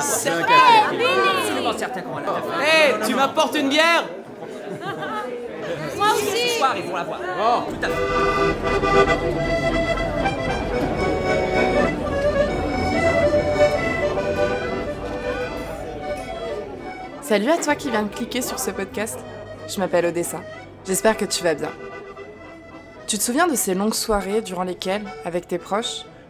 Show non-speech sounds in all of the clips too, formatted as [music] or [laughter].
C'est absolument certain qu'on va la faire. Hé, tu m'apportes une bière Moi aussi Ce soir, ils vont la voir. Oh, tout à fait. Salut à toi qui viens de cliquer sur ce podcast. Je m'appelle Odessa. J'espère que tu vas bien. Tu te souviens de ces longues soirées durant lesquelles, avec tes proches,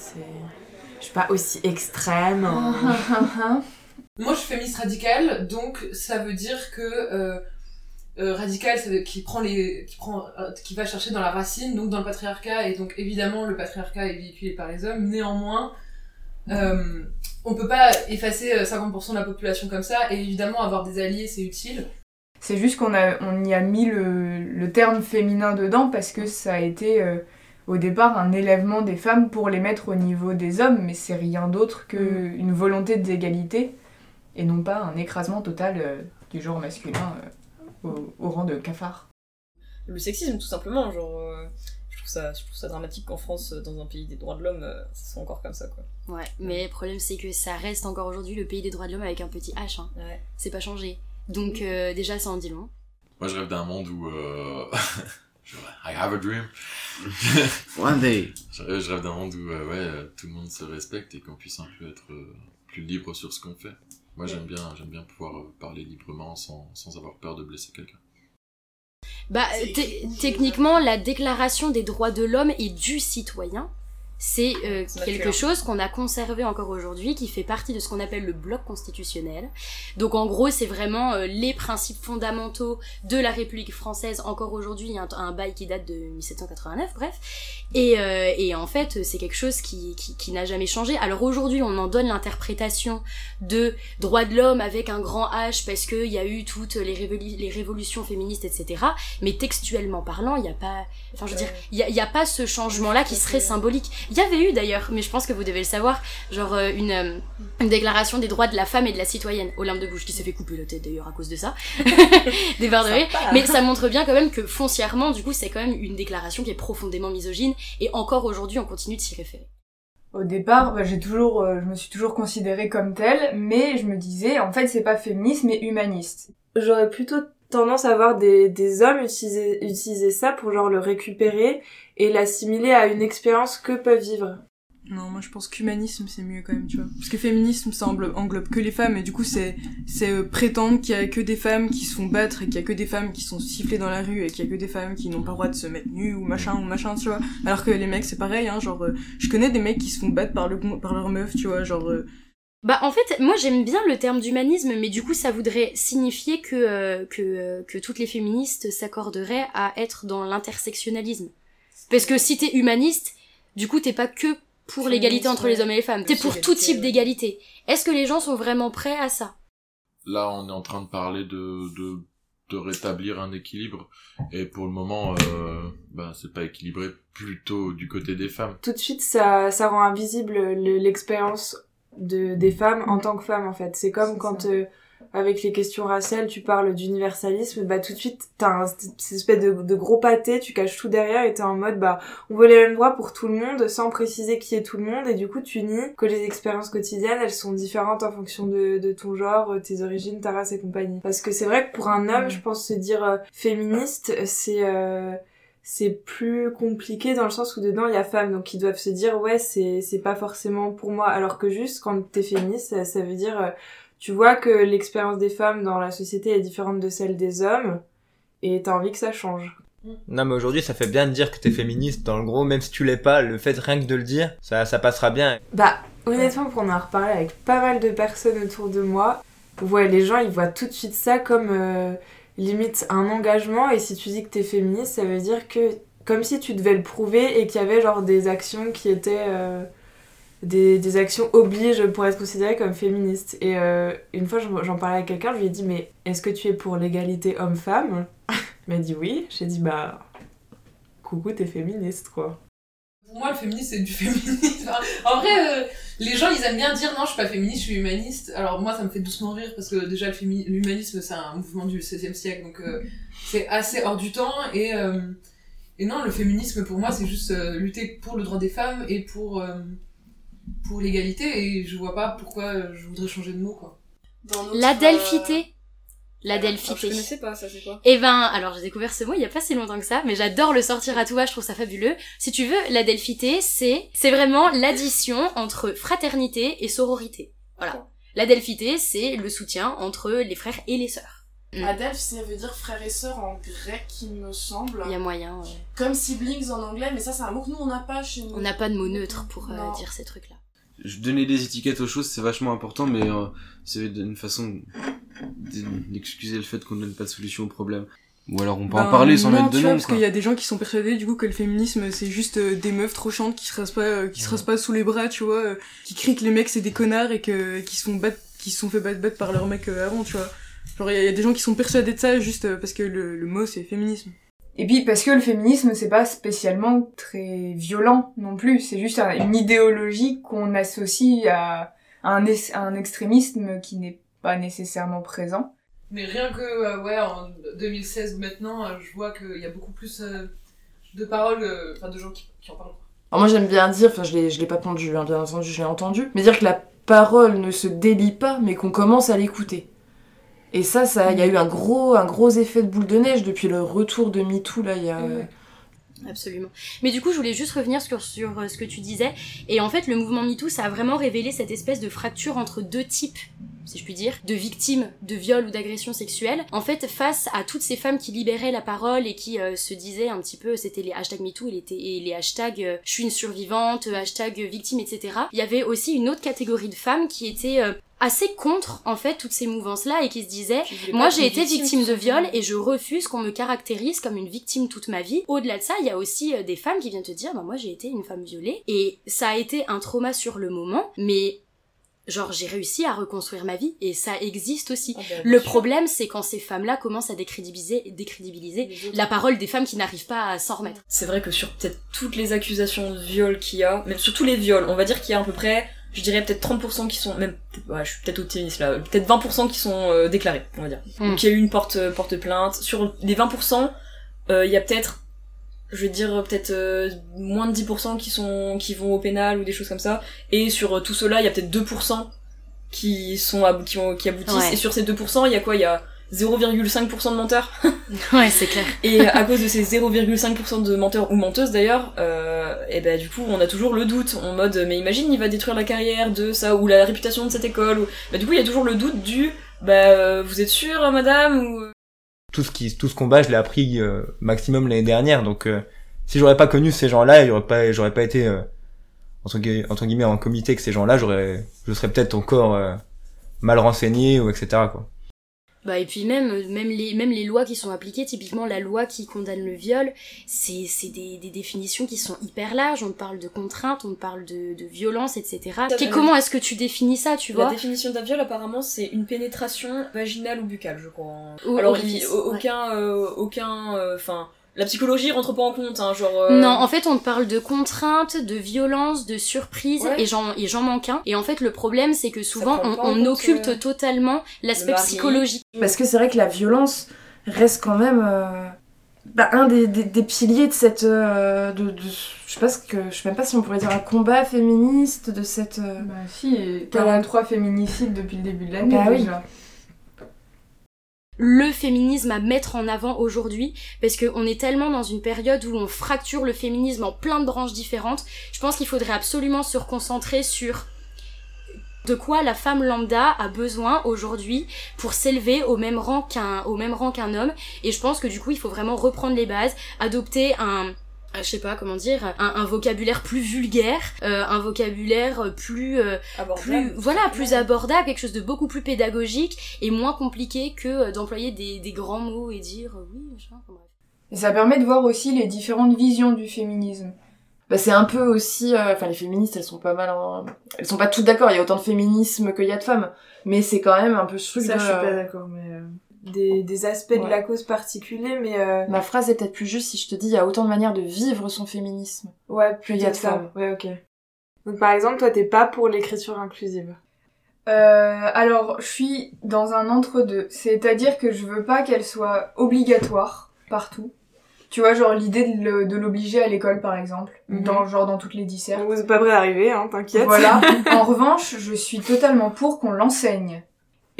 C'est. Je suis pas aussi extrême. [laughs] Moi, je suis féministe radicale, donc ça veut dire que euh, euh, radical, ça veut qui prend les, qui prend, euh, qui va chercher dans la racine, donc dans le patriarcat, et donc évidemment le patriarcat est véhiculé par les hommes. Néanmoins, euh, on peut pas effacer euh, 50% de la population comme ça, et évidemment avoir des alliés, c'est utile. C'est juste qu'on a, on y a mis le, le terme féminin dedans parce que ça a été euh, au départ un élèvement des femmes pour les mettre au niveau des hommes, mais c'est rien d'autre qu'une volonté d'égalité et non pas un écrasement total euh, du genre masculin euh, au, au rang de cafard. Le sexisme, tout simplement, genre. euh, je, trouve ça, je trouve ça dramatique qu'en France, dans un pays des droits de l'homme, ça soit encore comme ça, quoi. Ouais, mais le problème c'est que ça reste encore aujourd'hui le pays des droits de l'homme avec un petit H. Hein. Ouais. C'est pas changé. Donc euh, déjà ça en dit long. Moi, je rêve d'un monde où. [laughs] Je- I have a dream. [laughs] One day. Je rêve, je rêve d'un monde où euh, ouais, euh, tout le monde se respecte et qu'on puisse un peu être euh, plus libre sur ce qu'on fait. Moi, j'aime bien, j'aime bien pouvoir parler librement sans, sans avoir peur de blesser quelqu'un. Bah techniquement la déclaration des droits de l'homme et du citoyen c'est euh, C'est quelque chose qu'on a conservé encore aujourd'hui, qui fait partie de ce qu'on appelle le bloc constitutionnel. Donc en gros, c'est vraiment euh, les principes fondamentaux de la République française encore aujourd'hui. Il y a un, bail qui date de 1789, bref. Et, euh, et en fait, c'est quelque chose qui, qui, qui n'a jamais changé. Alors aujourd'hui, on en donne l'interprétation de droits de l'homme avec un grand H parce qu'il y a eu toutes les, révolu- les révolutions féministes, etc. Mais textuellement parlant, il n'y a pas... Enfin, je veux dire, il n'y a pas ce changement-là qui serait symbolique. Il y avait eu d'ailleurs, mais je pense que vous devez le savoir, genre euh, une, euh, une déclaration des droits de la femme et de la citoyenne. Olympe de Gouges qui s'est fait couper la tête d'ailleurs à cause de ça. [laughs] des barres de. Mais ça montre bien quand même que foncièrement, du coup, c'est quand même une déclaration qui est profondément misogyne et encore aujourd'hui, on continue de s'y référer. Au départ, bah, j'ai toujours, euh, je me suis toujours considérée comme telle, mais je me disais, en fait, c'est pas féministe, mais humaniste. J'aurais plutôt tendance à voir des, des hommes utiliser, utiliser ça pour genre le récupérer et l'assimiler à une expérience que peuvent vivre. Non, moi je pense qu'humanisme c'est mieux quand même, tu vois. Parce que féminisme ça englobe, que les femmes et du coup c'est c'est euh, prétendre qu'il y a que des femmes qui se font battre et qu'il y a que des femmes qui sont sifflées dans la rue et qu'il y a que des femmes qui n'ont pas le droit de se mettre nues ou machin ou machin, tu vois. Alors que les mecs c'est pareil, hein, genre euh, je connais des mecs qui se font battre par le par leur meuf, tu vois, genre euh, Bah en fait, moi j'aime bien le terme d'humanisme, mais du coup ça voudrait signifier que, euh, que, euh, que toutes les féministes s'accorderaient à être dans l'intersectionnalisme. Parce que si t'es humaniste, du coup t'es pas que pour l'égalité entre les hommes et les femmes, t'es pour tout type d'égalité. Est-ce que les gens sont vraiment prêts à ça? Là, on est en train de parler de, de, de rétablir un équilibre. Et pour le moment, euh, ben, c'est pas équilibré plutôt du côté des femmes. Tout de suite, ça, ça rend invisible le- l'expérience de, des femmes en tant que femmes, en fait. C'est comme quand, euh, avec les questions raciales, tu parles d'universalisme, bah tout de suite, t'as un, cette espèce de, de gros pâté, tu caches tout derrière et t'es en mode, bah, on veut les mêmes droits pour tout le monde, sans préciser qui est tout le monde, et du coup, tu nies que les expériences quotidiennes, elles sont différentes en fonction de, de ton genre, tes origines, ta race et compagnie. Parce que c'est vrai que pour un homme, Mm. je pense se dire euh, féministe, c'est... euh, c'est plus compliqué dans le sens où dedans il y a femmes. Donc ils doivent se dire ouais c'est c'est pas forcément pour moi. Alors que juste quand t'es féministe ça, ça veut dire euh, tu vois que l'expérience des femmes dans la société est différente de celle des hommes et t'as envie que ça change. Non mais aujourd'hui ça fait bien de dire que t'es féministe, dans le gros même si tu l'es pas, le fait rien que de le dire, ça, ça passera bien. bah honnêtement pour en reparlé avec pas mal de personnes autour de moi ouais les gens ils voient tout de suite ça comme euh, limite un engagement et si tu dis que t'es féministe ça veut dire que comme si tu devais le prouver et qu'il y avait genre des actions qui étaient euh, des, des actions obligent pour être considérées comme féministes. Et euh, une fois, j'en parlais à quelqu'un, je lui ai dit, mais est-ce que tu es pour l'égalité homme-femme? [laughs] Il m'a dit oui. J'ai dit, bah, coucou, t'es féministe, quoi. Pour moi, le féminisme, c'est du féminisme. [laughs] En vrai, euh, les gens, ils aiment bien dire non, je suis pas féministe, je suis humaniste. Alors moi, ça me fait doucement rire parce que déjà, l'humanisme, c'est un mouvement du XVIe siècle, donc euh, c'est assez hors du temps. Et, euh, et non, le féminisme, pour moi, c'est juste euh, lutter pour le droit des femmes et pour, pour l'égalité. Et je vois pas pourquoi je voudrais changer de mot, quoi. La delphité. La Alors, je delphité. connaissais pas, ça c'est quoi? Eh ben, alors j'ai découvert ce mot il y a pas si longtemps que ça, mais j'adore le sortir à tout va, je trouve ça fabuleux. Si tu veux, la delphité, c'est c'est vraiment l'addition entre fraternité et sororité. Voilà. La delphité, c'est le soutien entre les frères et les sœurs. Mm. Adelph, ça veut dire frère et sœur en grec, il me semble. Il y a moyen. ouais. Comme siblings en anglais, mais ça, c'est un mot que nous, on n'a pas chez nous. On n'a pas de mot neutre pour euh, dire ces trucs-là. Je donner des étiquettes aux choses, c'est vachement important, mais euh, c'est une façon d'excuser le fait qu'on donne pas de solution au problème. Ou alors on peut en Ben, parler sans non, mettre de nom. parce qu'il y a des gens qui sont persuadés du coup que le féminisme c'est juste euh, des meufs trop chantes qui se rasent pas, euh, qui se rasent pas sous les bras, tu vois, euh, qui crient que les mecs c'est des connards et que qui se font battre, qui se sont fait battre, battre par leurs mecs euh, avant, tu vois. Genre il y, a- il y a des gens qui sont persuadés de ça juste euh, parce que le, le mot c'est féminisme. Et puis parce que le féminisme c'est pas spécialement très violent non plus, c'est juste un- une idéologie qu'on associe à un, es- à un extrémisme qui n'est pas nécessairement présent. Mais rien que, euh, ouais, en 2016 maintenant, euh, je vois qu'il y a beaucoup plus euh, de paroles, euh, enfin de gens qui, qui en parlent. Alors moi j'aime bien dire, enfin je l'ai, je l'ai pas pondu, hein, bien entendu, je l'ai entendu, mais dire que la parole ne se délie pas, mais qu'on commence à l'écouter. Et ça, ça, il y a eu un gros, un gros effet de boule de neige depuis le retour de MeToo là, il y a. Ouais. Absolument. Mais du coup, je voulais juste revenir sur, sur ce que tu disais. Et en fait, le mouvement MeToo, ça a vraiment révélé cette espèce de fracture entre deux types, si je puis dire, de victimes de viol ou d'agression sexuelle. En fait, face à toutes ces femmes qui libéraient la parole et qui euh, se disaient un petit peu, c'était les hashtags MeToo et les, et les hashtags euh, je suis une survivante, hashtag victime, etc. Il y avait aussi une autre catégorie de femmes qui étaient euh, assez contre en fait toutes ces mouvances là et qui se disaient moi j'ai été victime victime de viol et je refuse qu'on me caractérise comme une victime toute ma vie au-delà de ça il y a aussi des femmes qui viennent te dire bah moi j'ai été une femme violée et ça a été un trauma sur le moment mais genre j'ai réussi à reconstruire ma vie et ça existe aussi Ah bien le sûr. problème c'est quand ces femmes là commencent à décrédibiliser décrédibiliser la parole des femmes qui n'arrivent pas à s'en remettre C'est vrai que sur peut-être toutes les accusations de viol qu'il y a, même sur tous les viols, on va dire qu'il y a à peu près, je dirais peut-être 30% qui sont, même, ouais, je suis peut-être optimiste là, peut-être 20% qui sont euh, déclarés, on va dire. Mm. Donc il y a eu une porte, euh, porte plainte. Sur les 20%, euh, il y a peut-être, je vais dire peut-être euh, moins de 10% qui sont, qui vont au pénal ou des choses comme ça. Et sur euh, tout cela, il y a peut-être 2% qui sont, abou- qui, ont- qui aboutissent. Ouais. Et sur ces 2%, il y a quoi? Il y a 0,5% de menteurs. [laughs] ouais, c'est clair. Et à cause de ces 0,5% de menteurs ou menteuses d'ailleurs, euh, et ben du coup on a toujours le doute en mode mais imagine il va détruire la carrière de ça ou la réputation de cette école ou bah du coup il y a toujours le doute du bah euh, vous êtes sûre madame ou tout ce qui tout ce combat je l'ai appris euh, maximum l'année dernière. Donc euh, si j'aurais pas connu ces gens-là j'aurais pas j'aurais pas été euh, entre, entre guillemets en comité avec ces gens-là j'aurais je serais peut-être encore euh, mal renseigné ou etc quoi Bah et puis même même les même les lois qui sont appliquées, typiquement la loi qui condamne le viol, c'est c'est des, des définitions qui sont hyper larges. On parle de contrainte, on parle de, de violence, etc. Et comment est-ce que tu définis ça, tu la vois? définition d'un viol apparemment c'est une pénétration vaginale ou buccale je crois. Ou Alors il- ouais. aucun euh, aucun enfin la psychologie rentre pas en compte hein genre euh, Non, en fait, on parle de contrainte, de violence, de surprise, Ouais. et j'en et j'en manque un. Et en fait, le problème, c'est que souvent, on, occulte euh, totalement l'aspect psychologique. Parce que c'est vrai que la violence reste quand même euh, bah, un des, des, des piliers de cette. euh, de, de- je sais pas ce que. Je sais même pas si on pourrait dire un combat féministe de cette. euh, Bah si, et 43 féminicides depuis le début de l'année Bah oui. Le féminisme à mettre en avant aujourd'hui parce qu'on est tellement dans une période où on fracture le féminisme en plein de branches différentes. Je pense qu'il faudrait absolument se reconcentrer sur de quoi la femme lambda a besoin aujourd'hui pour s'élever au même rang qu'un au même rang qu'un homme et je pense que du coup il faut vraiment reprendre les bases adopter un je sais pas comment dire un, un vocabulaire plus vulgaire euh, un vocabulaire plus euh, plus voilà plus abordable quelque chose de beaucoup plus pédagogique et moins compliqué que euh, d'employer des, des grands mots et dire euh, oui machin bref. Et ça permet de voir aussi les différentes visions du féminisme. Bah, c'est un peu aussi, euh, enfin les féministes, elles sont pas mal, en... elles sont pas toutes d'accord. Il y a autant de féminisme qu'il y a de femmes, mais c'est quand même un peu ce truc Ça, de, je suis pas euh, d'accord, mais euh, des, des aspects de la cause particuliers, mais euh, Ma phrase est peut-être plus juste si je te dis il y a autant de manières de vivre son féminisme. ouais, Qu'il y a de ça. femmes. Ouais, ok. Donc par exemple, toi, t'es pas pour l'écriture inclusive. Euh, alors, je suis dans un entre-deux. C'est-à-dire que je veux pas qu'elle soit obligatoire partout. Tu vois, genre l'idée de l'obliger à l'école, par exemple. Mhm. Dans, genre dans toutes les dissertes. On est pas près d'arriver, hein, t'inquiète. Voilà. [laughs] en revanche, je suis totalement pour qu'on l'enseigne.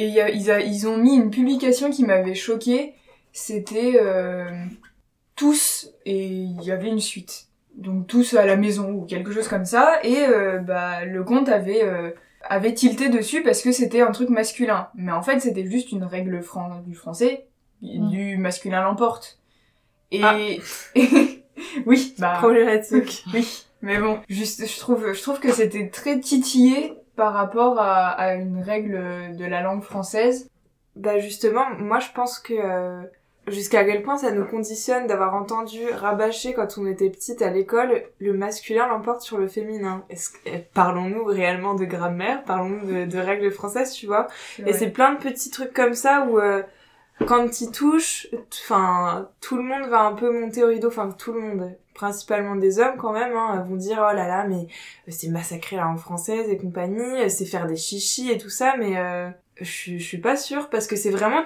Et il y a- ils, a- ils ont mis une publication qui m'avait choquée. C'était euh, tous et il y avait une suite. Donc tous à la maison ou quelque chose comme ça. Et euh, bah le compte avait euh, avait tilté dessus parce que c'était un truc masculin. Mais en fait, c'était juste une règle fran- du français. Du masculin l'emporte. Et [laughs] oui, bah Problématique. oui, mais bon, juste, je trouve, je trouve que c'était très titillé par rapport à, à une règle de la langue française. Bah justement, moi je pense que euh, jusqu'à quel point ça nous conditionne d'avoir entendu rabâcher quand on était petite à l'école le masculin l'emporte sur le féminin. Eh, parlons-nous réellement de grammaire, parlons-nous de, de règles françaises, tu vois? Et c'est plein de petits trucs comme ça où euh, quand tu touches, enfin tout le monde va un peu monter au rideau, enfin tout le monde, principalement des hommes quand même, hein, vont dire oh là là mais euh, c'est massacrer la langue française et compagnie, euh, c'est faire des chichis et tout ça, mais euh, je suis- pas sûre parce que c'est vraiment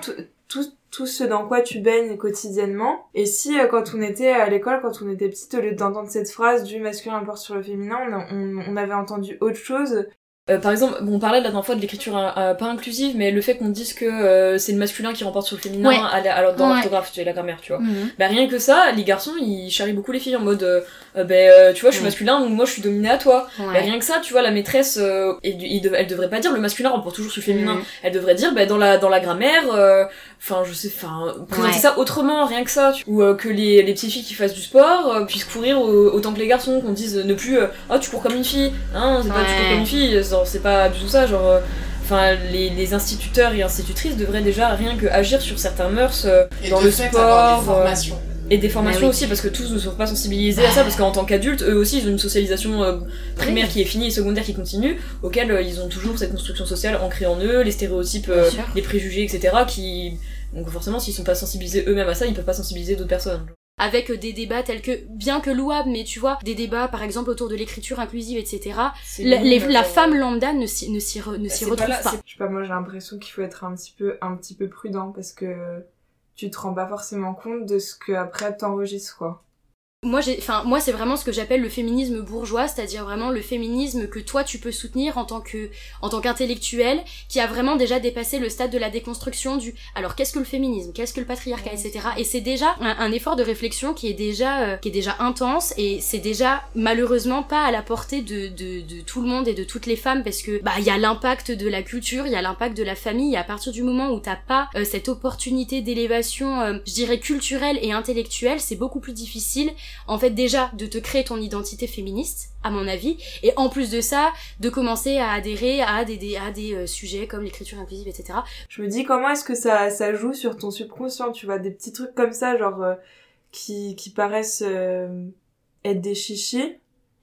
tout, ce dans quoi tu baignes quotidiennement. Et si euh, quand on était à l'école, quand on était petite, au lieu d'entendre cette phrase du masculin importe sur le féminin, on avait entendu autre chose. Euh, par exemple, bon, on parlait la dernière fois de l'écriture euh, euh, pas inclusive, mais le fait qu'on dise que euh, c'est le masculin qui remporte sur le féminin Ouais. à la- alors dans Ouais. l'orthographe, tu sais, la grammaire, tu vois. Mhm. Bah rien que ça, les garçons ils charrient beaucoup les filles en mode euh, euh, ben euh, tu vois je suis Ouais. masculin donc moi je suis dominée à toi. Ouais. Bah rien que ça, tu vois la maîtresse euh, dev- elle devrait pas dire le masculin remporte toujours sur le féminin. Mhm. Elle devrait dire ben dans la dans la grammaire euh, enfin je sais enfin présenter Ouais. ça autrement rien que ça tu- ou euh, que les les petites filles qui fassent du sport puissent courir au- autant que les garçons qu'on dise ne plus euh, oh tu cours comme une fille. Hein, c'est pas tu cours Ouais. comme une fille, genre, c'est pas du tout ça genre euh, Enfin, les, les instituteurs et institutrices devraient déjà rien que agir sur certains mœurs euh, Et dans de le fait, sport. avoir des euh, formations. et des formations oui. aussi, parce que tous ne sont pas sensibilisés à ça, parce qu'en tant qu'adultes, eux aussi, ils ont une socialisation euh, primaire qui est finie et secondaire qui continue, auquel euh, ils ont toujours cette construction sociale ancrée en eux, les stéréotypes, euh, les préjugés, etc. qui... Donc forcément, s'ils sont pas sensibilisés eux-mêmes à ça, ils peuvent pas sensibiliser d'autres personnes. Avec euh, des débats tels que, bien que louables, mais tu vois, des débats par exemple autour de l'écriture inclusive, etc. C'est La, les- euh, femme lambda ne s'y, ne s'y, re- ne s'y c'est pas retrouve là, pas. c'est- Je sais pas, moi j'ai l'impression qu'il faut être un petit peu, un petit peu prudent parce que tu te rends pas forcément compte de ce que après t'enregistres quoi. Moi, j'ai, enfin, moi, c'est vraiment ce que j'appelle le féminisme bourgeois, c'est-à-dire vraiment le féminisme que toi tu peux soutenir en tant que, en tant qu'intellectuel, qui a vraiment déjà dépassé le stade de la déconstruction du. Alors, qu'est-ce que le féminisme, qu'est-ce que le patriarcat, etc. Et c'est déjà un, un effort de réflexion qui est déjà, euh, qui est déjà intense, et c'est déjà malheureusement pas à la portée de, de, de tout le monde et de toutes les femmes, parce que bah il y a l'impact de la culture, il y a l'impact de la famille, et à partir du moment où t'as pas euh, cette opportunité d'élévation, euh, je dirais culturelle et intellectuelle, c'est beaucoup plus difficile en fait déjà de te créer ton identité féministe à mon avis et en plus de ça de commencer à adhérer à des, à des euh, sujets comme l'écriture inclusive etc Je me dis comment est-ce que ça, ça joue sur ton subconscient, tu vois, des petits trucs comme ça, genre euh, qui, qui paraissent euh, être des chichis.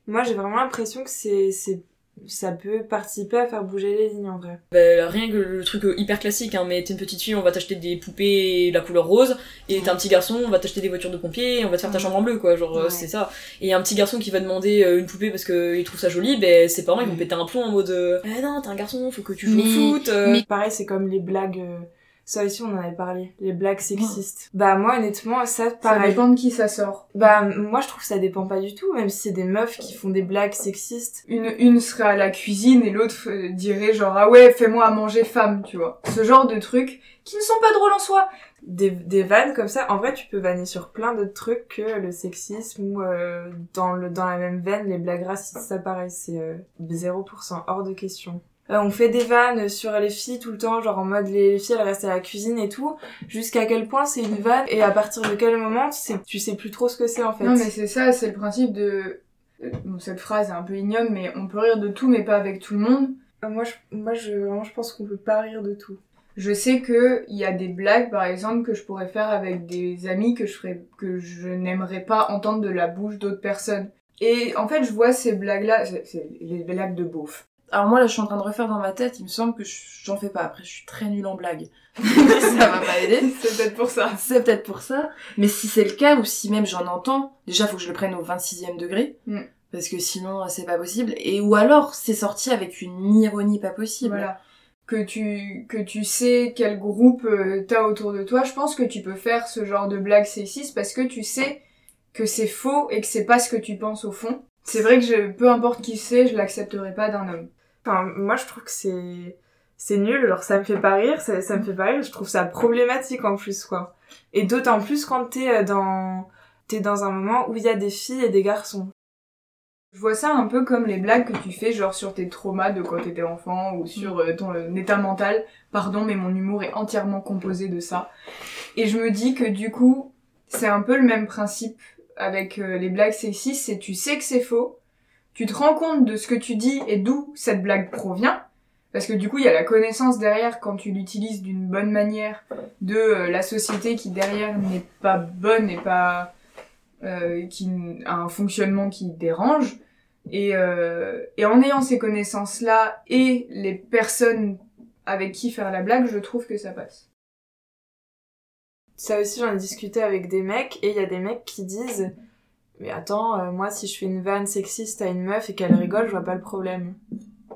Moi j'ai vraiment l'impression que c'est, c'est, ça peut participer à faire bouger les lignes en vrai. Bah, rien que le truc euh, hyper classique, hein, mais t'es une petite fille, on va t'acheter des poupées la couleur rose, et t'es un petit garçon, on va t'acheter des voitures de pompiers, et on va te faire ta chambre en bleu, quoi, genre euh, Ouais. c'est ça. Et un petit garçon qui va demander euh, une poupée parce qu'il trouve ça joli, ben ses parents ils vont péter un plomb en mode euh, Eh non, t'es un garçon, faut que tu joues Mais- au foot. euh. Pareil, c'est comme les blagues. euh, Ça aussi, on en avait parlé. Les blagues sexistes. Bah, moi, honnêtement, ça, Ça pareil. dépend de qui ça sort. Bah, moi, je trouve que ça dépend pas du tout, même si c'est des meufs qui font des blagues sexistes. Une, une serait à la cuisine et l'autre euh, dirait genre ah ouais fais-moi à manger femme tu vois ce genre de trucs qui ne sont pas drôles en soi Des, des vannes comme ça, en vrai, tu peux vanner sur plein d'autres trucs que le sexisme ou euh, dans, le, dans la même veine, les blagues racistes, ça pareil, c'est euh, 0% hors de question. Euh, on fait des vannes sur les filles tout le temps, genre en mode les, les filles elles restent à la cuisine et tout, jusqu'à quel point c'est une vanne et à partir de quel moment tu sais, tu sais plus trop ce que c'est en fait. non mais c'est ça c'est le principe de euh, bon, cette phrase est un peu ignoble mais on peut rire de tout mais pas avec tout le monde Euh, Moi, je, moi je, vraiment, je pense qu'on peut pas rire de tout. je sais que il y a des blagues, par exemple, que je pourrais faire avec des amis que je ferais, que je n'aimerais pas entendre de la bouche d'autres personnes. Et en fait, je vois ces blagues-là, c'est les blagues de beauf. Alors moi là je suis en train de refaire dans ma tête, il me semble que je- j'en fais pas. Après je suis très nulle en blagues. [laughs] ça va pas aider. [laughs] C'est peut-être pour ça. C'est peut-être pour ça. Mais si c'est le cas ou si même j'en entends, déjà faut que je le prenne au 26e degré. Mm. Parce que sinon c'est pas possible. Et ou alors c'est sorti avec une ironie pas possible. Voilà. Que tu, que tu sais quel groupe euh, t'as autour de toi, je pense que tu peux faire ce genre de blague sexiste parce que tu sais que c'est faux et que c'est pas ce que tu penses au fond. C'est vrai que je, peu importe qui c'est, je l'accepterai pas d'un homme. Enfin, moi, je trouve que c'est c'est nul. Genre, ça me fait pas rire. Ça, me fait pas rire. Je trouve ça problématique en plus, quoi. Et d'autant plus quand t'es euh, dans t'es dans un moment où il y a des filles et des garçons. Je vois ça un peu comme les blagues que tu fais, genre sur tes traumas de quand t'étais enfant ou sur euh, ton euh, état mental. Pardon, mais mon humour est entièrement composé de ça. Et je me dis que du coup, c'est un peu le même principe avec les blagues sexistes, c'est tu sais que c'est faux, tu te rends compte de ce que tu dis et d'où cette blague provient, parce que du coup, il y a la connaissance derrière quand tu l'utilises d'une bonne manière de euh, la société qui derrière n'est pas bonne et pas euh, qui a un fonctionnement qui dérange. Et, euh, et en ayant ces connaissances-là et les personnes avec qui faire la blague, je trouve que ça passe. Ça aussi, j'en ai discuté avec des mecs et il y a des mecs qui disent Mais attends, euh, moi, si je fais une vanne sexiste à une meuf et qu'elle rigole, je vois pas le problème.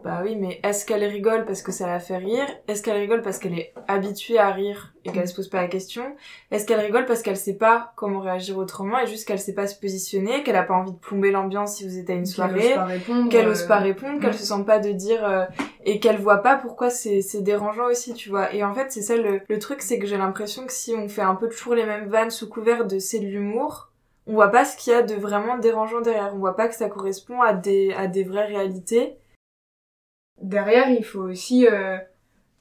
Bah oui, mais est-ce qu'elle rigole parce que ça la fait rire? Est-ce qu'elle rigole parce qu'elle est habituée à rire et qu'elle se pose pas la question? Est-ce qu'elle rigole parce qu'elle sait pas comment réagir autrement et juste qu'elle sait pas se positionner, qu'elle a pas envie de plomber l'ambiance si vous êtes à une Qu'elle soirée ose pas répondre, qu'elle euh, ose pas répondre, qu'elle ouais. se sent pas de dire euh, et qu'elle voit pas pourquoi c'est c'est dérangeant aussi, tu vois. Et en fait, c'est ça le, le truc, c'est que j'ai l'impression que si on fait un peu toujours les mêmes vannes sous couvert de c'est de l'humour, on voit pas ce qu'il y a de vraiment dérangeant derrière. On voit pas que ça correspond à des à des vraies réalités. Derrière, il faut aussi euh,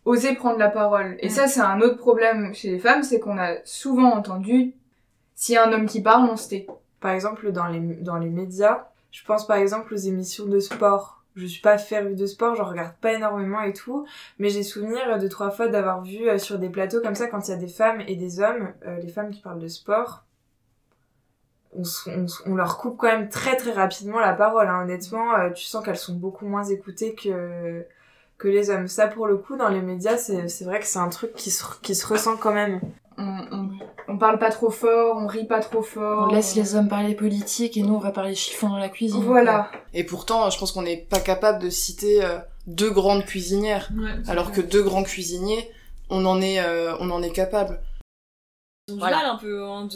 oser prendre la parole. Et Mm. ça, c'est un autre problème chez les femmes, c'est qu'on a souvent entendu s'il y a un homme qui parle, on se tait. Par exemple, dans les dans les médias, je pense par exemple aux émissions de sport. Je suis pas férue de sport, j'en regarde pas énormément et tout, mais j'ai souvenir de trois fois d'avoir vu euh, sur des plateaux comme ça quand il y a des femmes et des hommes, euh, les femmes qui parlent de sport, on, leur coupe quand même très très rapidement la parole. Hein. Honnêtement, euh, tu sens qu'elles sont beaucoup moins écoutées que que les hommes. Ça pour le coup dans les médias, c'est c'est vrai que c'est un truc qui se qui se ressent quand même. On, on, on parle pas trop fort, on rit pas trop fort. On laisse les hommes parler politique et nous on va parler chiffon dans la cuisine. Voilà. Et pourtant, je pense qu'on n'est pas capable de citer euh, deux grandes cuisinières, Ouais, alors vrai. que deux grands cuisiniers, on en est, euh, on en est capable. Ils ont du mal un peu hein,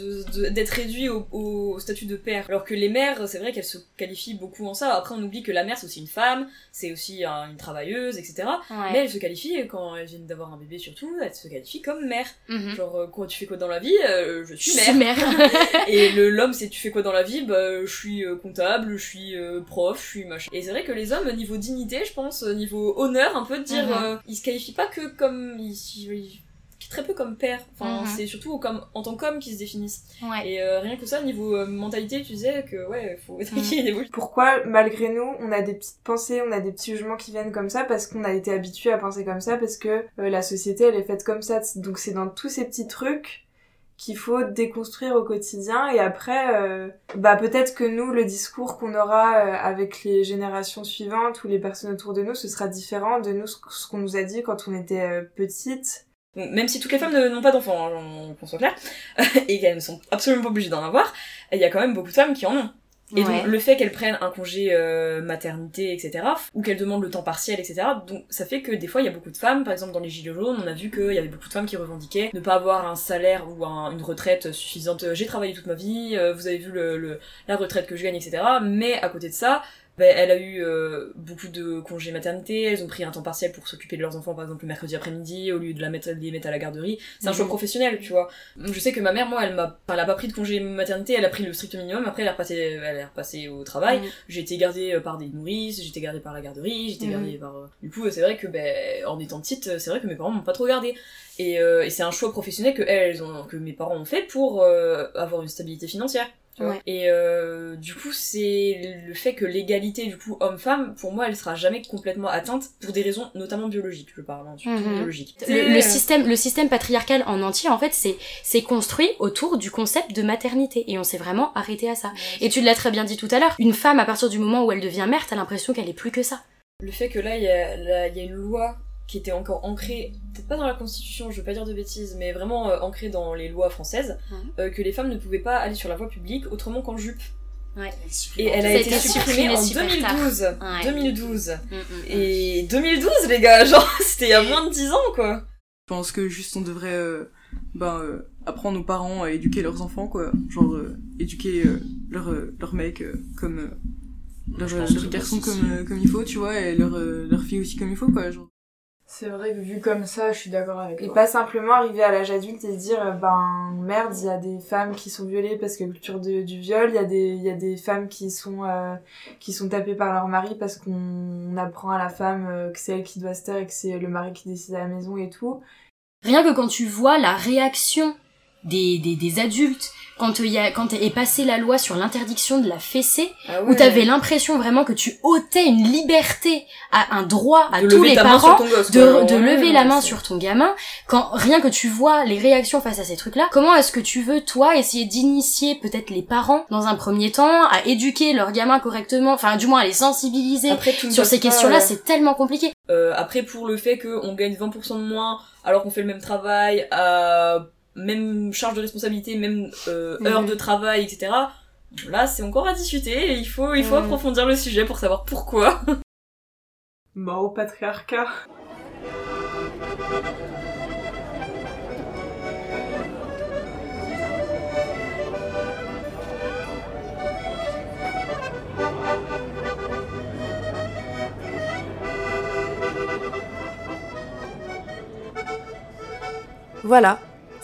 d'être réduits au, au statut de père. Alors que les mères, c'est vrai qu'elles se qualifient beaucoup en ça. Après, on oublie que la mère, c'est aussi une femme, c'est aussi une travailleuse, etc. Ouais. Mais elles se qualifient, quand elles viennent d'avoir un bébé surtout, elles se qualifient comme mère. Mhm. Genre, euh, quoi, tu fais quoi dans la vie Euh, Je suis mère. mère. [laughs] Et l'homme, c'est tu fais quoi dans la vie Bah, je suis euh, comptable, je suis prof, je suis machin. Et c'est vrai que les hommes, niveau dignité, je pense, niveau honneur, un peu de dire, Mhm. euh, ils se qualifient pas que comme. Ils, ils- très peu comme père. Enfin, Mhm. c'est surtout comme, en tant qu'homme qu'ils se définissent. Ouais. Et euh, rien que ça, niveau euh, mentalité, tu disais que ouais, faut [laughs] ait une évolution. Pourquoi, malgré nous, on a des petites pensées, on a des petits jugements qui viennent comme ça? Parce qu'on a été habitué à penser comme ça, parce que euh, la société, elle est faite comme ça. Donc c'est dans tous ces petits trucs qu'il faut déconstruire au quotidien. Et après, euh, bah peut-être que nous, le discours qu'on aura euh, avec les générations suivantes ou les personnes autour de nous, ce sera différent de nous, ce ce qu'on nous a dit quand on était euh, petite. Même si toutes les femmes n'ont pas d'enfants, hein, on- qu'on soit clair, [laughs] et qu'elles ne sont absolument pas obligées d'en avoir, il y a quand même beaucoup de femmes qui en ont. Et Ouais. donc le fait qu'elles prennent un congé euh, maternité, etc., ou qu'elles demandent le temps partiel, etc., donc ça fait que des fois il y a beaucoup de femmes, par exemple dans les Gilets jaunes, on a vu qu'il y avait beaucoup de femmes qui revendiquaient ne pas avoir un salaire ou un- une retraite suffisante. J'ai travaillé toute ma vie, euh, vous avez vu le, le- la retraite que je gagne, etc., mais à côté de ça, ben, elle a eu euh, beaucoup de congés maternité, elles ont pris un temps partiel pour s'occuper de leurs enfants, par exemple le mercredi après-midi, au lieu de la mettre, de les mettre à la garderie. C'est un Mhm. choix professionnel, tu vois. Je sais que ma mère, moi, elle m'a, elle a pas pris de congé maternité, elle a pris le strict minimum, après elle est repassée, elle est repassée au travail. Mhm. J'ai été gardée euh, par des nourrices, j'ai été gardée par la garderie, j'ai été Mhm. gardée par... euh, Du coup, c'est vrai que, ben, en étant petite, c'est vrai que mes parents m'ont pas trop gardée. Et, euh, et c'est un choix professionnel que elles ont, que mes parents ont fait pour euh, avoir une stabilité financière. Tu vois. Ouais. Et euh, du coup, c'est le fait que l'égalité du coup homme-femme, pour moi, elle sera jamais complètement atteinte pour des raisons notamment biologiques, je parle, hein, Mhm. biologiques. Le, le système, le système patriarcal en entier, en fait, c'est c'est construit autour du concept de maternité et on s'est vraiment arrêté à ça. Et tu l'as très bien dit tout à l'heure, une femme à partir du moment où elle devient mère, t'as l'impression qu'elle est plus que ça. Le fait que là, il y a, là, il y a une loi qui était encore ancrée, peut-être pas dans la constitution, je veux pas dire de bêtises, mais vraiment euh, ancrée dans les lois françaises, euh, que les femmes ne pouvaient pas aller sur la voie publique autrement qu'en jupe. Ouais. Et elle a été été supprimée en supprimé super tard. 2012. Ouais. 2012. Mm, mm, mm. Et 2012, les gars, [laughs] genre, c'était il y a moins de 10 ans, quoi. Je pense que juste on devrait euh, ben, euh, apprendre aux parents à éduquer leurs enfants, quoi. Genre euh, éduquer euh, leurs euh, leurs mecs euh, comme. euh, leurs c'est garçons comme, comme il faut, tu vois, et leurs euh, leurs filles aussi comme il faut, quoi. Genre. C'est vrai que vu comme ça, je suis d'accord avec Et toi. pas simplement arriver à l'âge adulte et se dire, euh, ben merde, il y a des femmes qui sont violées parce que culture de, du viol, il y a des il y a des femmes qui sont euh, qui sont tapées par leur mari parce qu'on apprend à la femme euh, que c'est elle qui doit se taire et que c'est le mari qui décide à la maison et tout. Rien que quand tu vois la réaction des, des, des adultes, quand, il y a, quand est passée la loi sur l'interdiction de la fessée, Ah où t'avais l'impression vraiment que tu ôtais une liberté à un droit à De tous les parents gosse, de, de lever ouais, la main sur ton gamin. Quand rien que tu vois les réactions face à ces trucs là comment est-ce que tu veux toi essayer d'initier peut-être les parents dans un premier temps à éduquer leurs gamins correctement enfin du moins à les sensibiliser Après, sur ces questions là euh, c'est tellement compliqué. Euh, après, pour le fait qu'on gagne 20% de moins alors qu'on fait le même travail, à même charge de responsabilité, même euh, Mhm. heure de travail, etc. Là, c'est encore à discuter et il faut, il faut Mhm. approfondir le sujet pour savoir pourquoi. [laughs] Mort au patriarcat. Voilà,